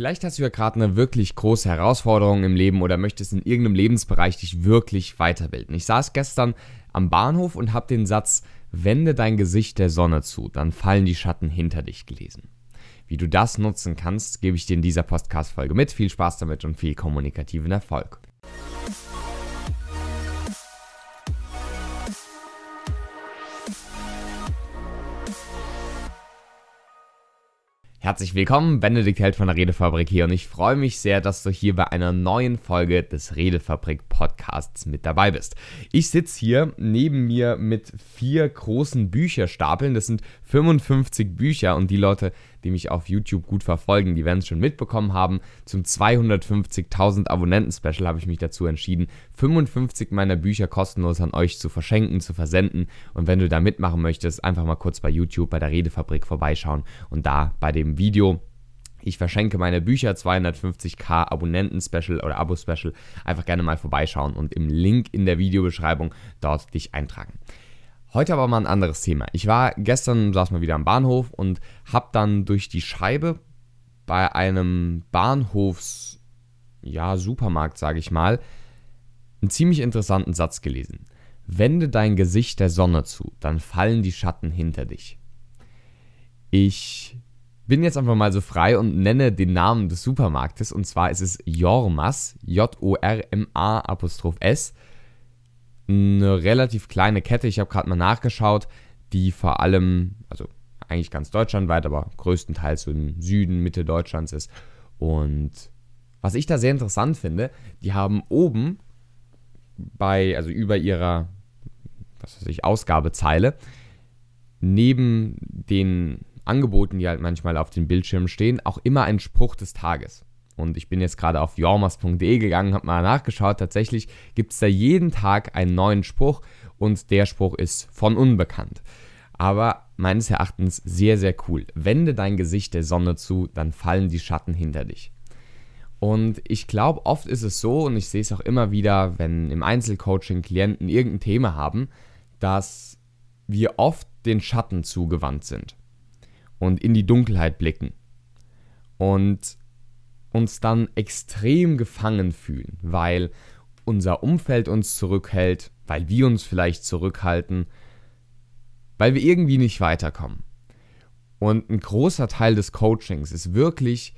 Vielleicht hast du ja gerade eine wirklich große Herausforderung im Leben oder möchtest in irgendeinem Lebensbereich dich wirklich weiterbilden. Ich saß gestern am Bahnhof und habe den Satz, wende dein Gesicht der Sonne zu, dann fallen die Schatten hinter dich gelesen. Wie du das nutzen kannst, gebe ich dir in dieser Podcast-Folge mit. Viel Spaß damit und viel kommunikativen Erfolg. Herzlich willkommen, Benedikt Held von der Redefabrik hier und ich freue mich sehr, dass du hier bei einer neuen Folge des Redefabrik Podcasts mit dabei bist. Ich sitze hier neben mir mit vier großen Bücherstapeln. Das sind 55 Bücher und die Leute, die mich auf YouTube gut verfolgen, die werden es schon mitbekommen haben. Zum 250.000 Abonnenten-Special habe ich mich dazu entschieden, 55 meiner Bücher kostenlos an euch zu verschenken, zu versenden. Und wenn du da mitmachen möchtest, einfach mal kurz bei YouTube bei der Redefabrik vorbeischauen und da bei dem Video ich verschenke meine Bücher 250k Abonnenten-Special oder Abo-Special. Einfach gerne mal vorbeischauen und im Link in der Videobeschreibung dort dich eintragen. Heute aber mal ein anderes Thema. Ich war gestern, saß mal wieder am Bahnhof und habe dann durch die Scheibe bei einem Bahnhofs, ja, Supermarkt, sage ich mal, einen ziemlich interessanten Satz gelesen. Wende dein Gesicht der Sonne zu, dann fallen die Schatten hinter dich. Ich bin jetzt einfach mal so frei und nenne den Namen des Supermarktes und zwar ist es Jormas, J-O-R-M-A Apostroph S eine relativ kleine Kette. Ich habe gerade mal nachgeschaut, die vor allem, also eigentlich ganz deutschlandweit, aber größtenteils so im Süden, Mitte Deutschlands ist. Und was ich da sehr interessant finde, die haben oben bei, also über ihrer, was weiß ich, Ausgabezeile, neben den Angeboten, die halt manchmal auf den Bildschirmen stehen, auch immer einen Spruch des Tages. Und ich bin jetzt gerade auf jormas.de gegangen, habe mal nachgeschaut. Tatsächlich gibt es da jeden Tag einen neuen Spruch und der Spruch ist von unbekannt. Aber meines Erachtens sehr, sehr cool. Wende dein Gesicht der Sonne zu, dann fallen die Schatten hinter dich. Und ich glaube, oft ist es so, und ich sehe es auch immer wieder, wenn im Einzelcoaching Klienten irgendein Thema haben, dass wir oft den Schatten zugewandt sind und in die Dunkelheit blicken. Und uns dann extrem gefangen fühlen, weil unser Umfeld uns zurückhält, weil wir uns vielleicht zurückhalten, weil wir irgendwie nicht weiterkommen. Und ein großer Teil des Coachings ist wirklich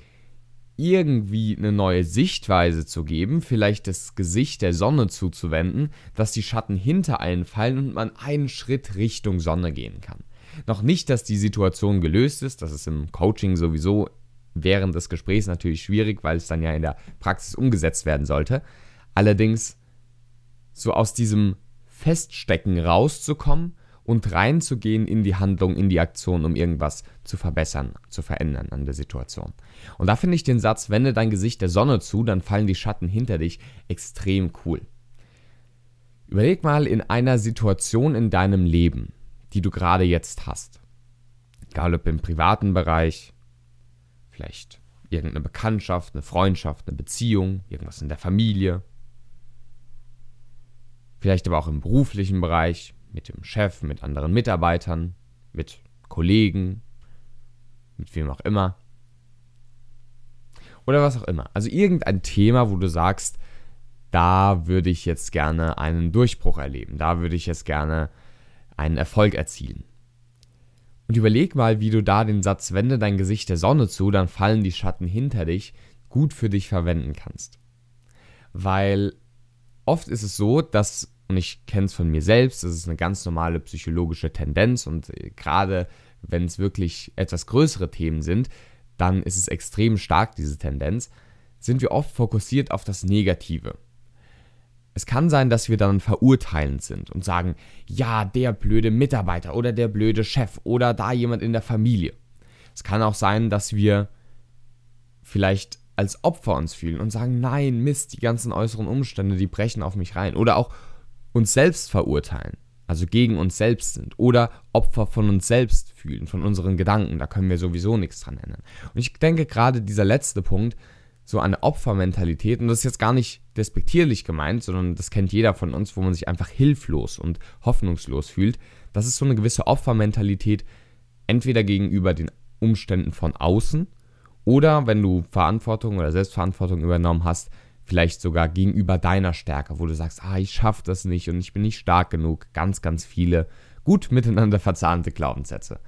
irgendwie eine neue Sichtweise zu geben, vielleicht das Gesicht der Sonne zuzuwenden, dass die Schatten hinter einen fallen und man einen Schritt Richtung Sonne gehen kann. Noch nicht, dass die Situation gelöst ist, das ist im Coaching sowieso während des Gesprächs natürlich schwierig, weil es dann ja in der Praxis umgesetzt werden sollte. Allerdings so aus diesem Feststecken rauszukommen und reinzugehen in die Handlung, in die Aktion, um irgendwas zu verbessern, zu verändern an der Situation. Und da finde ich den Satz, wende dein Gesicht der Sonne zu, dann fallen die Schatten hinter dich, extrem cool. Überleg mal in einer Situation in deinem Leben, die du gerade jetzt hast. Egal ob im privaten Bereich, Vielleicht irgendeine Bekanntschaft, eine Freundschaft, eine Beziehung, irgendwas in der Familie. Vielleicht aber auch im beruflichen Bereich, mit dem Chef, mit anderen Mitarbeitern, mit Kollegen, mit wem auch immer. Oder was auch immer. Also irgendein Thema, wo du sagst, da würde ich jetzt gerne einen Durchbruch erleben, da würde ich jetzt gerne einen Erfolg erzielen. Und überleg mal, wie du da den Satz, wende dein Gesicht der Sonne zu, dann fallen die Schatten hinter dich, gut für dich verwenden kannst. Weil oft ist es so, dass, und ich kenne es von mir selbst, das ist eine ganz normale psychologische Tendenz und äh, gerade wenn es wirklich etwas größere Themen sind, dann ist es extrem stark, diese Tendenz, sind wir oft fokussiert auf das Negative. Es kann sein, dass wir dann verurteilend sind und sagen, ja, der blöde Mitarbeiter oder der blöde Chef oder da jemand in der Familie. Es kann auch sein, dass wir vielleicht als Opfer uns fühlen und sagen, nein, Mist, die ganzen äußeren Umstände, die brechen auf mich rein. Oder auch uns selbst verurteilen, also gegen uns selbst sind. Oder Opfer von uns selbst fühlen, von unseren Gedanken. Da können wir sowieso nichts dran ändern. Und ich denke gerade dieser letzte Punkt, so eine Opfermentalität, und das ist jetzt gar nicht despektierlich gemeint, sondern das kennt jeder von uns, wo man sich einfach hilflos und hoffnungslos fühlt. Das ist so eine gewisse Opfermentalität, entweder gegenüber den Umständen von außen Oder wenn du Verantwortung oder Selbstverantwortung übernommen hast, vielleicht sogar gegenüber deiner Stärke, wo du sagst, ah, ich schaffe das nicht und ich bin nicht stark genug. Ganz, ganz viele gut miteinander verzahnte Glaubenssätze.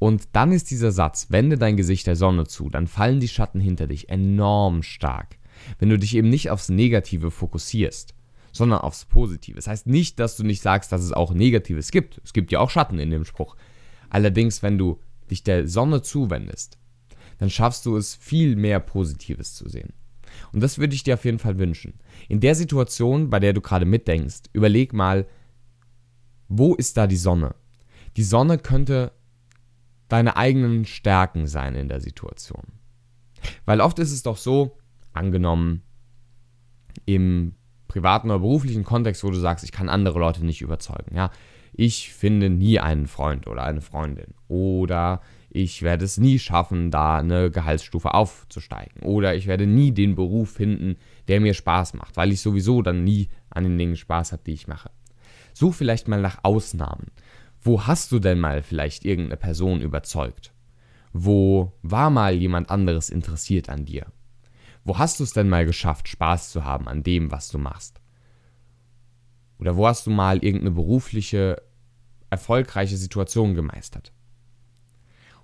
Und dann ist dieser Satz, wende dein Gesicht der Sonne zu, dann fallen die Schatten hinter dich enorm stark. Wenn du dich eben nicht aufs Negative fokussierst, sondern aufs Positive. Das heißt nicht, dass du nicht sagst, dass es auch Negatives gibt. Es gibt ja auch Schatten in dem Spruch. Allerdings, wenn du dich der Sonne zuwendest, dann schaffst du es, viel mehr Positives zu sehen. Und das würde ich dir auf jeden Fall wünschen. In der Situation, bei der du gerade mitdenkst, überleg mal, wo ist da die Sonne? Die Sonne könnte deine eigenen Stärken sein in der Situation. Weil oft ist es doch so, angenommen, im privaten oder beruflichen Kontext, wo du sagst, ich kann andere Leute nicht überzeugen. Ja, ich finde nie einen Freund oder eine Freundin. Oder ich werde es nie schaffen, da eine Gehaltsstufe aufzusteigen. Oder ich werde nie den Beruf finden, der mir Spaß macht, weil ich sowieso dann nie an den Dingen Spaß habe, die ich mache. Such vielleicht mal nach Ausnahmen. Wo hast du denn mal vielleicht irgendeine Person überzeugt? Wo war mal jemand anderes interessiert an dir? Wo hast du es denn mal geschafft, Spaß zu haben an dem, was du machst? Oder wo hast du mal irgendeine berufliche, erfolgreiche Situation gemeistert?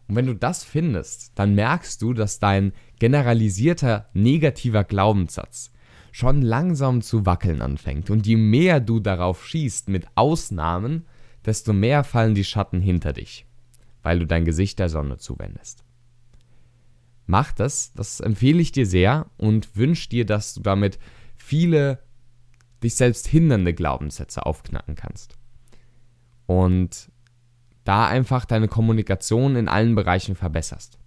Und wenn du das findest, dann merkst du, dass dein generalisierter negativer Glaubenssatz schon langsam zu wackeln anfängt. Und je mehr du darauf schießt mit Ausnahmen, desto mehr fallen die Schatten hinter dich, weil du dein Gesicht der Sonne zuwendest. Mach das, das empfehle ich dir sehr und wünsche dir, dass du damit viele dich selbst hindernde Glaubenssätze aufknacken kannst. Und da einfach deine Kommunikation in allen Bereichen verbesserst.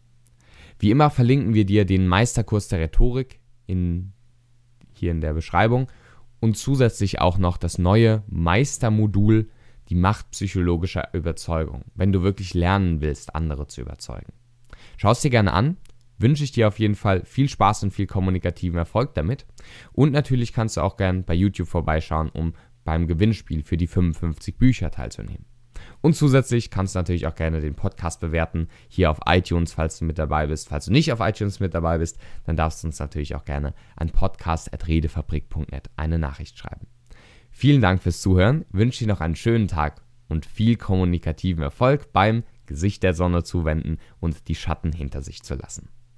Wie immer verlinken wir dir den Meisterkurs der Rhetorik in, hier in der Beschreibung und zusätzlich auch noch das neue Meistermodul, die Macht psychologischer Überzeugung, wenn du wirklich lernen willst, andere zu überzeugen. Schau es dir gerne an, wünsche ich dir auf jeden Fall viel Spaß und viel kommunikativen Erfolg damit. Und natürlich kannst du auch gerne bei YouTube vorbeischauen, um beim Gewinnspiel für die 55 Bücher teilzunehmen. Und zusätzlich kannst du natürlich auch gerne den Podcast bewerten, hier auf iTunes, falls du mit dabei bist. Falls du nicht auf iTunes mit dabei bist, dann darfst du uns natürlich auch gerne an podcast.redefabrik.net eine Nachricht schreiben. Vielen Dank fürs Zuhören, wünsche dir noch einen schönen Tag und viel kommunikativen Erfolg beim Gesicht der Sonne zuwenden und die Schatten hinter sich zu lassen.